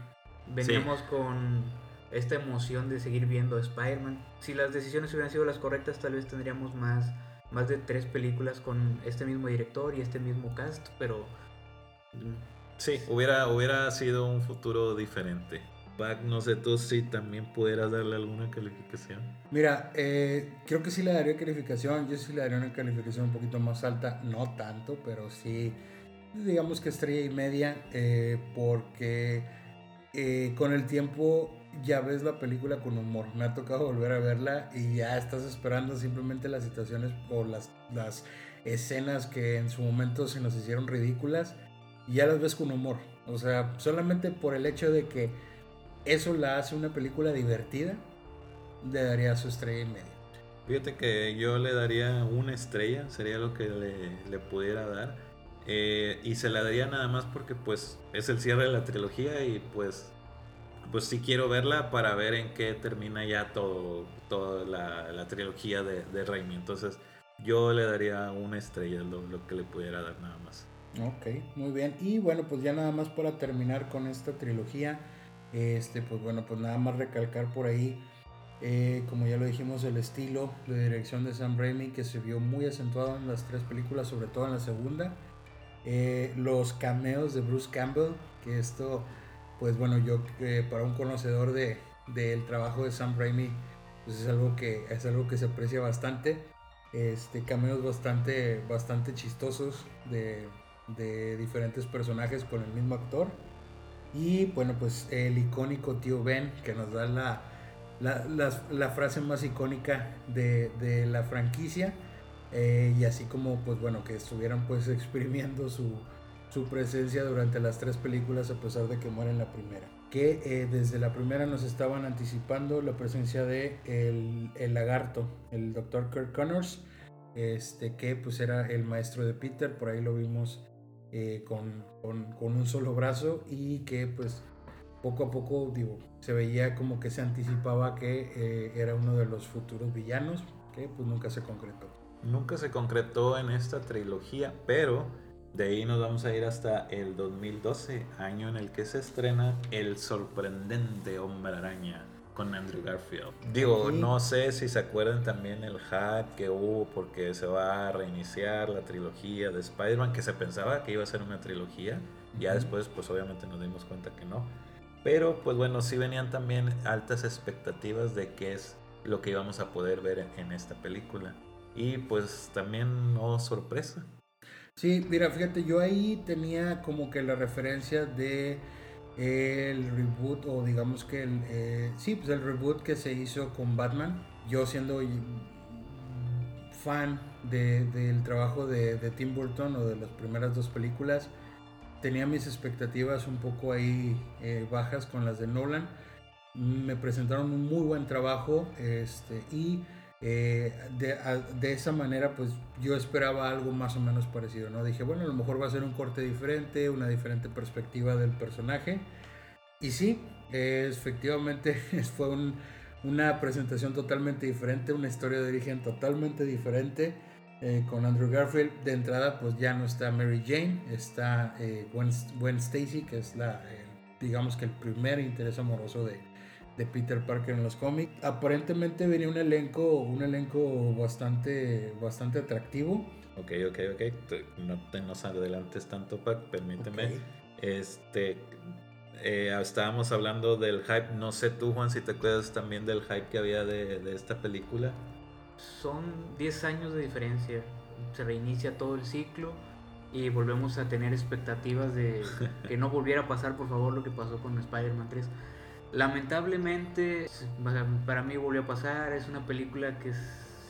Veníamos con esta emoción de seguir viendo a Spider-Man. Si las decisiones hubieran sido las correctas, tal vez tendríamos más, más de tres películas con este mismo director y este mismo cast, pero... Sí, hubiera, hubiera sido un futuro diferente. Back, no sé tú si también pudieras darle alguna calificación. Mira, eh, creo que sí le daría calificación. Yo sí le daría una calificación un poquito más alta, no tanto, pero sí, digamos que estrella y media, eh, porque eh, con el tiempo ya ves la película con humor. Me ha tocado volver a verla y ya estás esperando simplemente las situaciones o las, las escenas que en su momento se nos hicieron ridículas y ya las ves con humor. O sea, solamente por el hecho de que eso la hace una película divertida, le daría su estrella y media. Fíjate que yo le daría una estrella, sería lo que le, pudiera dar. Eh, y se la daría nada más porque pues es el cierre de la trilogía y pues pues sí quiero verla para ver en qué termina ya todo toda la, trilogía de, de Raimi. Entonces yo le daría una estrella, lo, lo, que le pudiera dar nada más. Ok, muy bien. Y bueno, pues ya nada más para terminar con esta trilogía, este, pues bueno, pues nada más recalcar por ahí, eh, como ya lo dijimos, el estilo de dirección de Sam Raimi que se vio muy acentuado en las tres películas, sobre todo en la segunda. Eh, los cameos de Bruce Campbell, que esto pues bueno, yo eh, para un conocedor de, del trabajo de Sam Raimi, pues es algo que, es algo que se aprecia bastante. Este, cameos bastante, bastante chistosos de, de diferentes personajes con el mismo actor. Y bueno, pues el icónico tío Ben, que nos da la, la, frase más icónica de, de la franquicia. Eh, y así como, pues bueno, que estuvieran pues exprimiendo su, su presencia durante las tres películas a pesar de que muere en la primera. Que eh, desde la primera nos estaban anticipando la presencia de el, el lagarto, el Dr. Kirk Connors, este, que pues era el maestro de Peter, por ahí lo vimos eh, con, con, un solo brazo y que pues poco a poco digo, se veía como que se anticipaba que eh, era uno de los futuros villanos, que pues nunca se concretó. Nunca se concretó en esta trilogía, pero de ahí nos vamos a ir hasta el 2012, año en el que se estrena El sorprendente Hombre Araña con Andrew Garfield. Digo, no sé si se acuerdan también el hack que hubo porque se va a reiniciar la trilogía de Spider-Man, que se pensaba que iba a ser una trilogía. Ya después, pues obviamente nos dimos cuenta que no. Pero, pues bueno, sí venían también altas expectativas de qué es lo que íbamos a poder ver en esta película. Y pues también, no sorpresa, Sí, mira, fíjate, yo ahí tenía como que la referencia de el reboot o digamos que el eh, sí pues el reboot que se hizo con Batman. Yo siendo fan del trabajo de, Tim Burton o de las primeras dos películas tenía mis expectativas un poco ahí eh, bajas con las de Nolan. Me presentaron un muy buen trabajo este y eh, de, esa manera, pues yo esperaba algo más o menos parecido, ¿no? Dije, bueno, a lo mejor va a ser un corte diferente, una diferente perspectiva del personaje. Y sí, efectivamente fue una presentación totalmente diferente, una historia de origen totalmente diferente. Eh, con Andrew Garfield, de entrada, pues ya no está Mary Jane, está eh, Gwen, Stacy, que es la, digamos que el primer interés amoroso de, de Peter Parker en los cómics. Aparentemente venía un elenco, un elenco bastante, bastante atractivo. Ok, ok, ok. No te nos adelantes tanto, Pac, permíteme. Este, eh, estábamos hablando del hype. No sé tú, Juan, si te acuerdas también del hype que había de, de esta película. Son 10 años de diferencia. Se reinicia todo el ciclo y volvemos a tener expectativas de que no volviera a pasar, por favor, lo que pasó con Spider-Man 3. Lamentablemente, para mí volvió a pasar, es una película que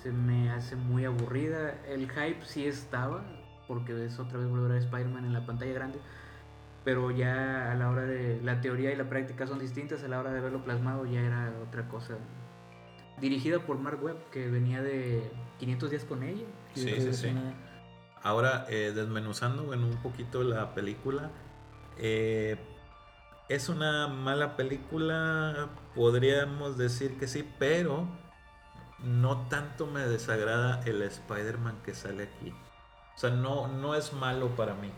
se me hace muy aburrida. El hype sí estaba, porque es otra vez volver a Spider-Man en la pantalla grande, pero ya a la hora de la teoría y la práctica son distintas, a la hora de verlo plasmado ya era otra cosa. Dirigida por Mark Webb, que venía de 500 días con ella. Sí, sí, sí. Ahora, eh, desmenuzando en un poquito la película, eh, es una mala película, podríamos decir que sí, pero no tanto me desagrada el Spider-Man que sale aquí. O sea, no, no es malo para mí.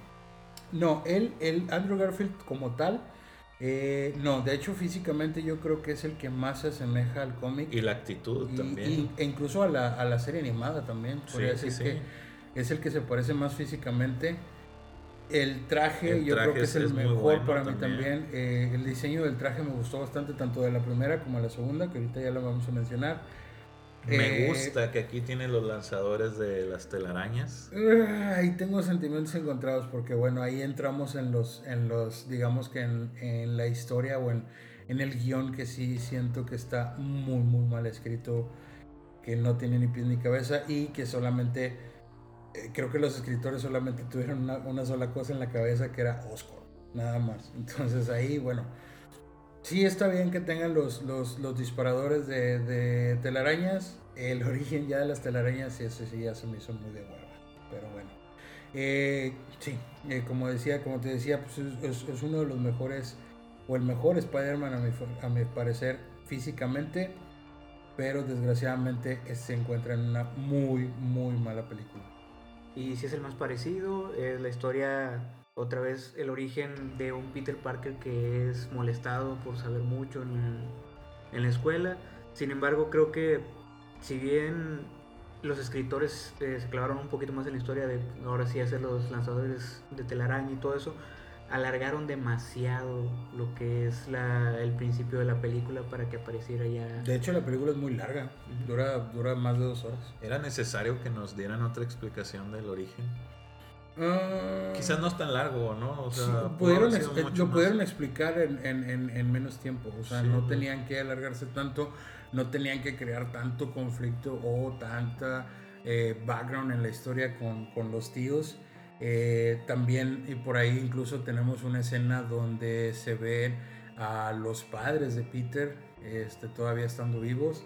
No, él, el Andrew Garfield como tal, eh, no, de hecho físicamente yo creo que es el que más se asemeja al cómic. Y la actitud también. e incluso a la, a la, serie animada también. Podría decir que es el que se parece más físicamente. El traje, yo creo que es, el mejor para mí también. Eh, el diseño del traje me gustó bastante, tanto de la primera como de la segunda, que ahorita ya lo vamos a mencionar. Me Eh, gusta que aquí tiene los lanzadores de las telarañas. Ahí tengo sentimientos encontrados porque bueno, ahí entramos en los, en los digamos que en, en la historia o en, en el guion que sí siento que está muy, muy mal escrito, que no tiene ni pies ni cabeza y que solamente, eh, creo que los escritores solamente tuvieron una, sola cosa en la cabeza que era Oscar, nada más. Entonces ahí, bueno, sí está bien que tengan los, los, disparadores de, telarañas. El origen ya de las telarañas, ese sí ya se me hizo muy de hueva. Pero bueno. Eh, sí, eh, como decía, como te decía, pues es, es- uno de los mejores, o el mejor Spider-Man a mi, a mi parecer físicamente, pero desgraciadamente se encuentra en una muy, muy mala película. Y si es el más parecido, es la historia, otra vez, el origen de un Peter Parker que es molestado por saber mucho en, en la escuela. Sin embargo, creo que si bien los escritores eh, se clavaron un poquito más en la historia de ahora sí hacer los lanzadores de telaraña y todo eso, alargaron demasiado lo que es la, el principio de la película para que apareciera ya. De hecho, la película es muy larga, dura, dura más de dos horas. ¿Era necesario que nos dieran otra explicación del origen? Ah, Quizás no es tan largo, ¿no? O sea, Sí, pudieron lo más. pudieron explicar en, en- en- en menos tiempo, o sea, Sí, no tenían que alargarse tanto, no tenían que crear tanto conflicto o tanta eh, background en la historia con, con los tíos. Eh, también, y por ahí incluso tenemos una escena donde se ven a los padres de Peter este, todavía estando vivos.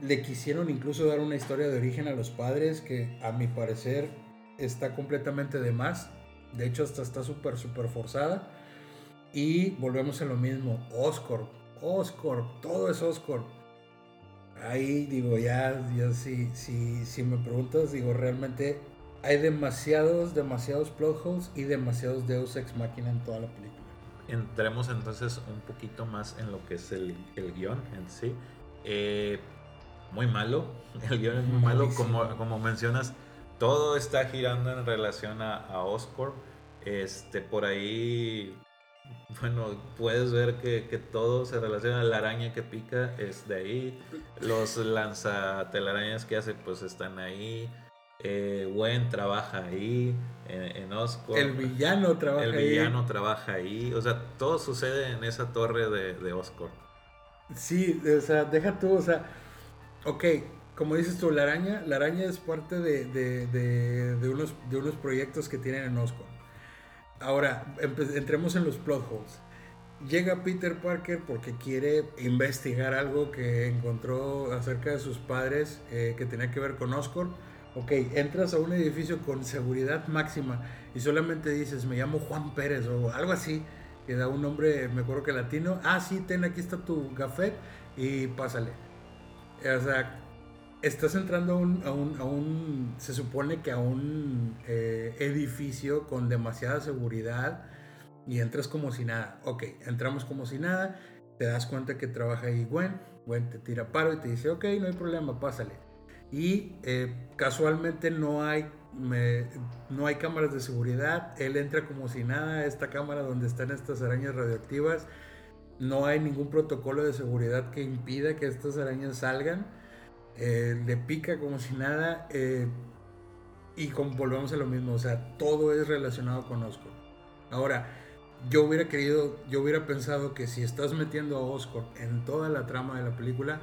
Le quisieron incluso dar una historia de origen a los padres que a mi parecer está completamente de más. De hecho, hasta está súper, súper forzada. Y volvemos a lo mismo. Oscorp, Oscorp, todo es Oscorp. Ahí digo, ya, ya si, si me preguntas, digo, realmente hay demasiados, demasiados plot holes y demasiados Deus Ex Machina en toda la película. Entremos entonces un poquito más en lo que es el, el guion en sí. Eh, muy malo, el guion es muy malo, como, como mencionas, todo está girando en relación a, a Oscorp. Este, por ahí, bueno, puedes ver que, que todo se relaciona, la araña que pica es de ahí, los lanzatelarañas que hace pues están ahí, eh, Gwen trabaja ahí, en, en Oscorp. El villano trabaja El ahí. villano trabaja ahí. O sea, todo sucede en esa torre de, de Oscorp. Sí, o sea, deja tú, o sea, ok, como dices tú, la araña, la araña es parte de, de- de- de unos, de unos proyectos que tienen en Oscorp. Ahora, entremos en los plot holes. Llega Peter Parker porque quiere investigar algo que encontró acerca de sus padres eh, que tenía que ver con Oscorp. Ok, entras a un edificio con seguridad máxima y solamente dices, me llamo Juan Pérez o algo así, que da un nombre, me acuerdo que latino. Ah, sí, ten, aquí está tu gafet y pásale. O sea, estás entrando a un, a un, a un- se supone que a un eh, edificio con demasiada seguridad y entras como si nada. Ok, entramos como si nada, te das cuenta que trabaja ahí Gwen, Gwen te tira paro y te dice, ok, no hay problema, pásale. Y eh, casualmente no hay, no hay cámaras de seguridad, él entra como si nada esta cámara donde están estas arañas radioactivas. No hay ningún protocolo de seguridad que impida que estas arañas salgan. Eh, le pica como si nada. eh, y con, volvemos a lo mismo. O sea, todo es relacionado con Oscorp. Ahora, yo hubiera querido, yo hubiera pensado que si estás metiendo a Oscorp en toda la trama de la película,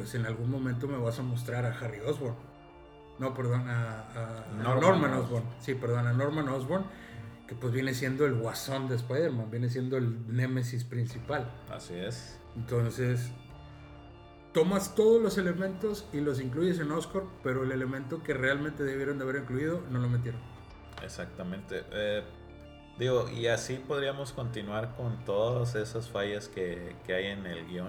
pues en algún momento me vas a mostrar a Harry Osborn. No, perdón, a, a- a Norman Norman, Osborn. Sí, perdón, a Norman Osborn, que pues viene siendo el guasón de Spider-Man, viene siendo el némesis principal. Así es. Entonces, tomas todos los elementos y los incluyes en Oscorp, pero el elemento que realmente debieron de haber incluido no lo metieron. Exactamente. Eh, digo, y así podríamos continuar con todas esas fallas que, que hay en el guion.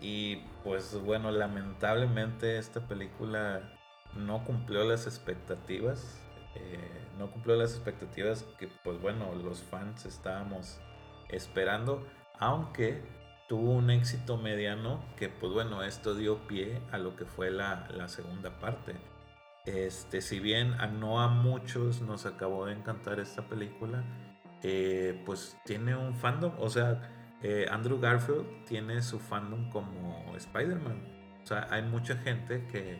Y pues bueno, lamentablemente esta película no cumplió las expectativas. eh, no cumplió las expectativas que pues bueno, los fans estábamos esperando. Aunque tuvo un éxito mediano que pues bueno, esto dio pie a lo que fue la, segunda parte. Este, si bien a no a muchos nos acabó de encantar esta película, eh, pues tiene un fandom, o sea, eh, Andrew Garfield tiene su fandom como Spider-Man. O sea, hay mucha gente que,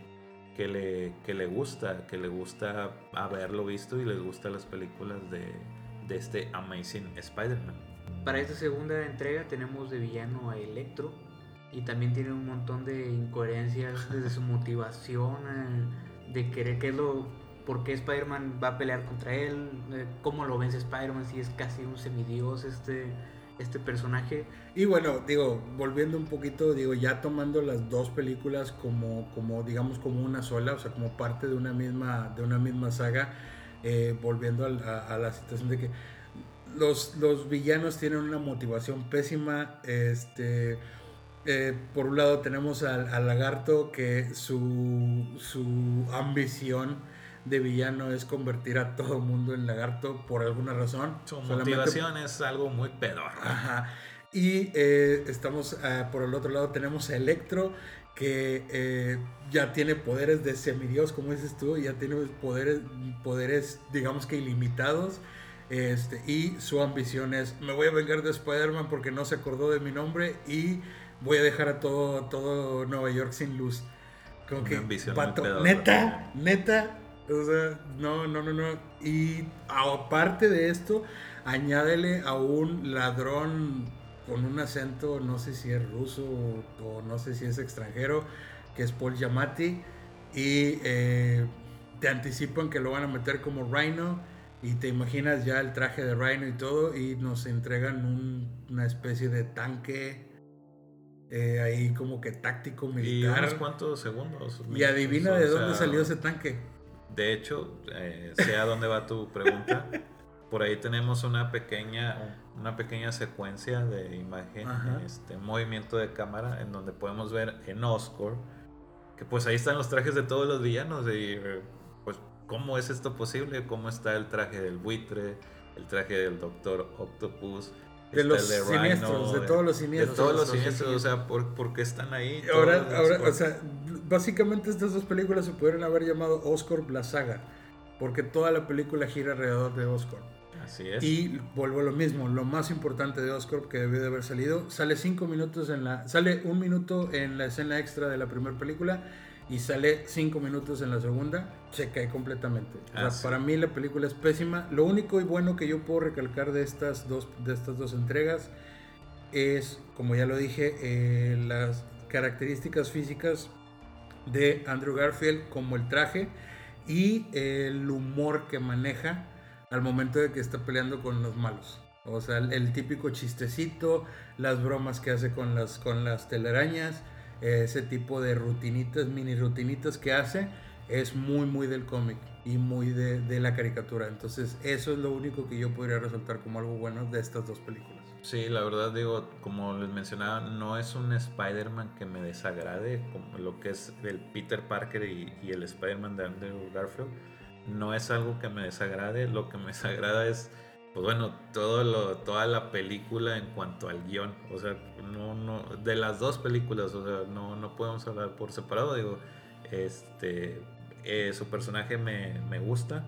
que, le, que le gusta, que le gusta haberlo visto y les gustan las películas de, de este Amazing Spider-Man. Para esta segunda entrega tenemos de villano a Electro y también tiene un montón de incoherencias desde su motivación, eh, de querer que es lo por qué Spider-Man va a pelear contra él, eh, cómo lo vence Spider-Man si es casi un semidios este este personaje. Y bueno, digo, volviendo un poquito, digo, ya tomando las dos películas como, como digamos, como una sola, o sea, como parte de una misma, de una misma saga, eh, volviendo a, la situación de que los, los villanos tienen una motivación pésima, este... Eh, por un lado tenemos al, al lagarto que su, su ambición de villano es convertir a todo mundo en lagarto por alguna razón. Su motivación es algo muy pedor. Ajá. Y eh, estamos ah, por el otro lado, tenemos a Electro, que eh, ya tiene poderes de semidios, como dices tú, ya tiene poderes, poderes digamos que ilimitados. Este, y su ambición es, me voy a vengar de Spider-Man porque no se acordó de mi nombre y voy a dejar a todo, todo Nueva York sin luz. Como que, neta, neta, o sea, no, no, no, no. Y aparte de esto, añádele a un ladrón con un acento, no sé si es ruso o, no sé si es extranjero, que es Paul Giamatti. Y eh, te anticipan que lo van a meter como Rhino. Y te imaginas ya el traje de Rhino y todo. Y nos entregan una especie de tanque. Eh, ahí como que táctico militar. ¿Y unos cuantos segundos? Y adivina de dónde salió ese tanque. De hecho, eh, sé a dónde va tu pregunta. Por ahí tenemos una pequeña, una pequeña secuencia de imagen, este movimiento de cámara, en donde podemos ver en Oscar que pues ahí están los trajes de todos los villanos y pues cómo es esto posible, cómo está el traje del buitre, el traje del Doctor Octopus, de los de siniestros, de, todos los siniestros. De todos los siniestros, o sea, ¿por, qué están ahí? Ahora, ahora o sea, básicamente estas dos películas se pudieron haber llamado Oscar la saga, porque toda la película gira alrededor de Oscar. Así es. Y vuelvo a lo mismo, lo más importante de Oscar que debió de haber salido, sale cinco minutos en la, sale un minuto en la escena extra de la primera película y sale cinco minutos en la segunda, se cae completamente. para mí la película es pésima. Lo único y bueno que yo puedo recalcar de estas dos, de estas dos entregas es, como ya lo dije, eh, las características físicas de Andrew Garfield como el traje y el humor que maneja al momento de que está peleando con los malos. O sea, el, típico chistecito, las bromas que hace con las, con las telarañas, ese tipo de rutinitas, mini rutinitas que hace, es muy, muy del cómic y muy de, la caricatura. Entonces, eso es lo único que yo podría resaltar como algo bueno de estas dos películas. Sí, la verdad digo, como les mencionaba, no es un Spider-Man que me desagrade, como lo que es el Peter Parker y, el Spider-Man de Andrew Garfield. No es algo que me desagrade, lo que me desagrada es, pues bueno, todo lo, toda la película en cuanto al guion. O sea, no, no, de las dos películas, o sea, no, no podemos hablar por separado. Digo, este, eh, su personaje me, me gusta.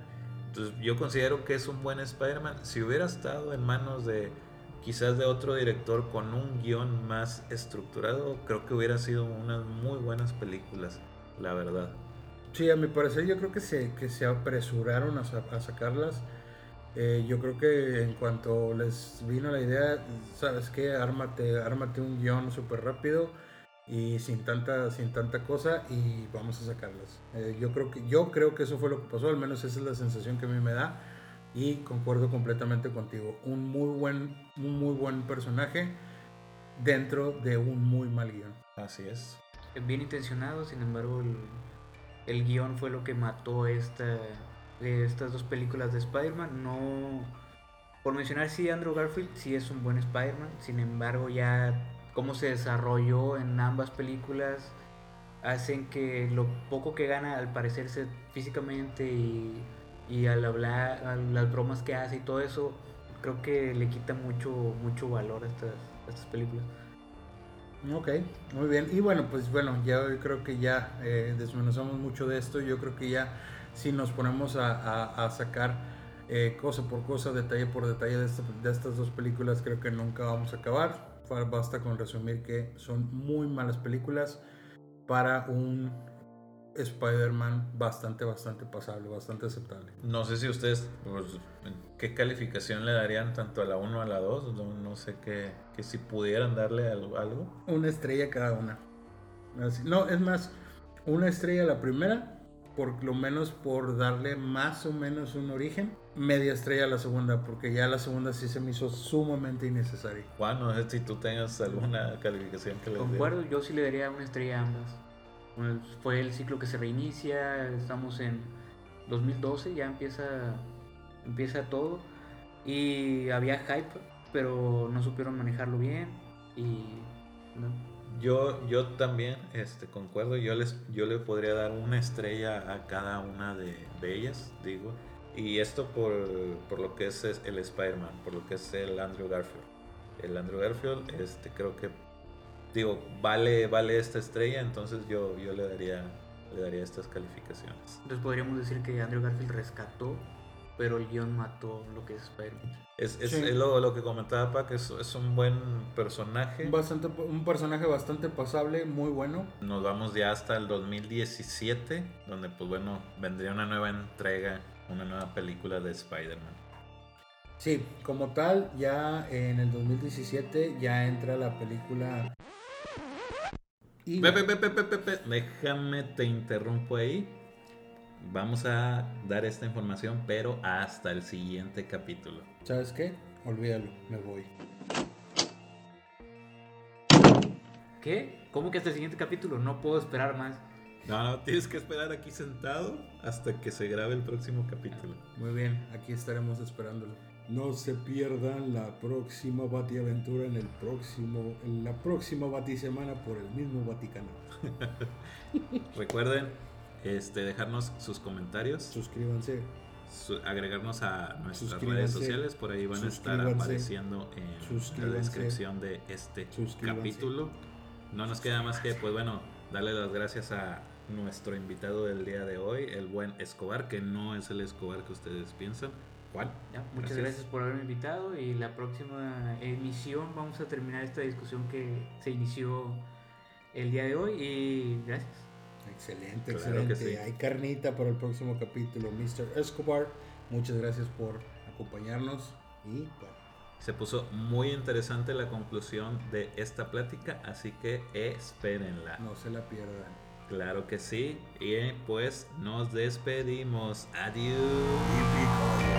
Entonces yo considero que es un buen Spider-Man. Si hubiera estado en manos de quizás de otro director con un guion más estructurado, creo que hubiera sido unas muy buenas películas, la verdad. Sí, a mi parecer yo creo que se, que se apresuraron a, a sacarlas. Eh, yo creo que en cuanto les vino la idea, sabes qué, ármate, ármate un guion súper rápido y sin tanta, sin tanta cosa y vamos a sacarlas. Eh, yo, creo que, yo creo que eso fue lo que pasó, al menos esa es la sensación que a mí me da y concuerdo completamente contigo. Un muy buen, muy buen personaje dentro de un muy mal guion. Así es. Bien intencionado, sin embargo, el, el guion fue lo que mató esta, estas dos películas de Spider-Man. No, por mencionar, sí, Andrew Garfield sí es un buen Spider-Man, sin embargo, ya cómo se desarrolló en ambas películas hacen que lo poco que gana al parecerse físicamente y y al hablar, a las bromas que hace y todo eso, creo que le quita mucho, mucho valor a estas, estas películas. Ok, muy bien. Y bueno, pues bueno, ya creo que ya eh, desmenuzamos mucho de esto. Yo creo que ya si nos ponemos a, a, sacar eh, cosa por cosa, detalle por detalle de, de estas dos películas, creo que nunca vamos a acabar. Basta con resumir que son muy malas películas para un Spider-Man bastante, bastante pasable, bastante aceptable. No sé si ustedes, pues, ¿qué calificación le darían tanto a la 1 a la 2? No, no sé qué, que si pudieran darle algo. Una estrella cada una. No, es más, una estrella la primera, por lo menos por darle más o menos un origen. Media estrella la segunda, porque ya la segunda sí se me hizo sumamente innecesaria. Juan, no sé si tú tengas alguna calificación que le Concuerdo, yo sí le daría una estrella a ambas fue el ciclo que se reinicia, estamos en 2012, ya empieza, empieza todo. Y había hype, pero no supieron manejarlo bien. Y Yo, yo también este, concuerdo, yo, les, yo le podría dar una estrella a cada una de, ellas, digo. Y esto por, por lo que es el Spider-Man, por lo que es el Andrew Garfield. El Andrew Garfield, este, creo que digo, vale, vale esta estrella, entonces yo, yo le daría le daría estas calificaciones. Entonces podríamos decir que Andrew Garfield rescató, pero el guion mató lo que es Spider-Man. Es, es, lo, lo, que comentaba Pac, es, es un buen personaje. Bastante, un personaje bastante pasable, muy bueno. Nos vamos ya hasta el 2017, donde pues bueno, vendría una nueva entrega, una nueva película de Spider-Man. Sí, como tal, ya en el 2017 ya entra la película Pepe, Pepe, Pepe, Pepe, déjame te interrumpo ahí. Vamos a dar esta información, pero hasta el siguiente capítulo. ¿Sabes qué? Olvídalo, me voy. ¿Qué? ¿Cómo que hasta el siguiente capítulo? No puedo esperar más. No, no, tienes que esperar aquí sentado hasta que se grabe el próximo capítulo. Muy bien, aquí estaremos esperándolo. No se pierdan la próxima Batiaventura en el próximo, en la próxima Batisemana por el mismo Vaticano. Recuerden este, dejarnos sus comentarios. Suscríbanse. agregarnos a nuestras redes sociales, por ahí van a estar apareciendo en la descripción de este capítulo. No nos queda más que, pues bueno, darle las gracias a nuestro invitado del día de hoy, el buen Escobar, que no es el Escobar que ustedes piensan. Juan. muchas gracias. por haberme invitado y la próxima emisión vamos a terminar esta discusión que se inició el día de hoy y gracias. Excelente, excelente. Hay carnita para el próximo capítulo, Mr. Escobar. Muchas gracias por acompañarnos y Se puso muy interesante la conclusión de esta plática, así que espérenla. No se la pierdan. Claro que sí. Y pues nos despedimos. Adiós.